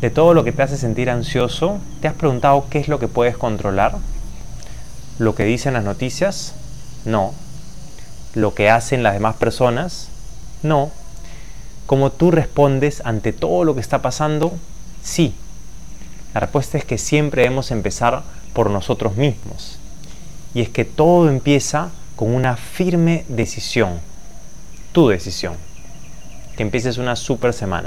De todo lo que te hace sentir ansioso, ¿te has preguntado qué es lo que puedes controlar? ¿Lo que dicen las noticias? No. ¿Lo que hacen las demás personas? No. ¿Cómo tú respondes ante todo lo que está pasando? Sí. La respuesta es que siempre debemos empezar por nosotros mismos. Y es que todo empieza con una firme decisión. Tu decisión. Que empieces una super semana.